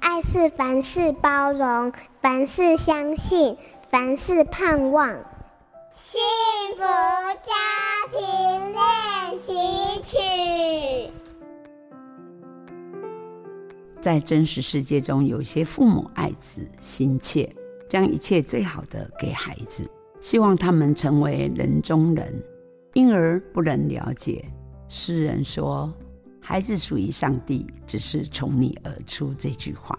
爱是凡事包容，凡事相信，凡事盼望。幸福家庭练习曲。在真实世界中，有些父母爱子心切，将一切最好的给孩子，希望他们成为人中人，因而不能了解。诗人说：“孩子属于上帝，只是从你而出。”这句话，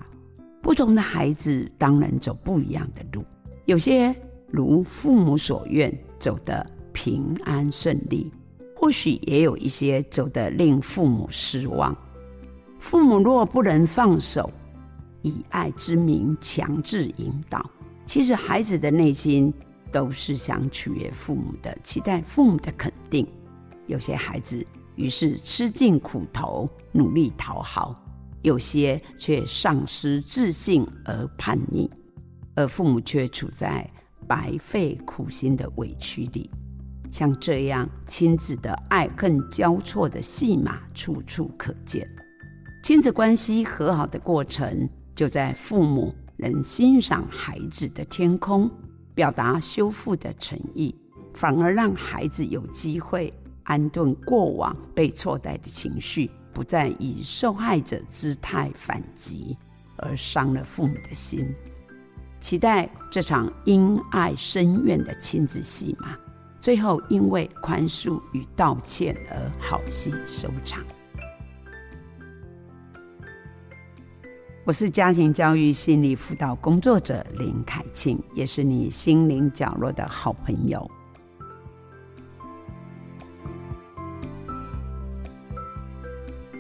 不同的孩子当然走不一样的路，有些如父母所愿，走得平安顺利；或许也有一些走得令父母失望。父母若不能放手，以爱之名强制引导，其实孩子的内心都是想取悦父母的，期待父母的肯定。有些孩子于是吃尽苦头，努力讨好；有些却丧失自信而叛逆，而父母却处在白费苦心的委屈里。像这样亲子的爱恨交错的戏码，处处可见。亲子关系和好的过程，就在父母能欣赏孩子的天空，表达修复的诚意，反而让孩子有机会安顿过往被错待的情绪，不再以受害者姿态反击，而伤了父母的心。期待这场因爱生怨的亲子戏码，最后因为宽恕与道歉而好戏收场。我是家庭教育心理辅导工作者林凯庆，也是你心灵角落的好朋友。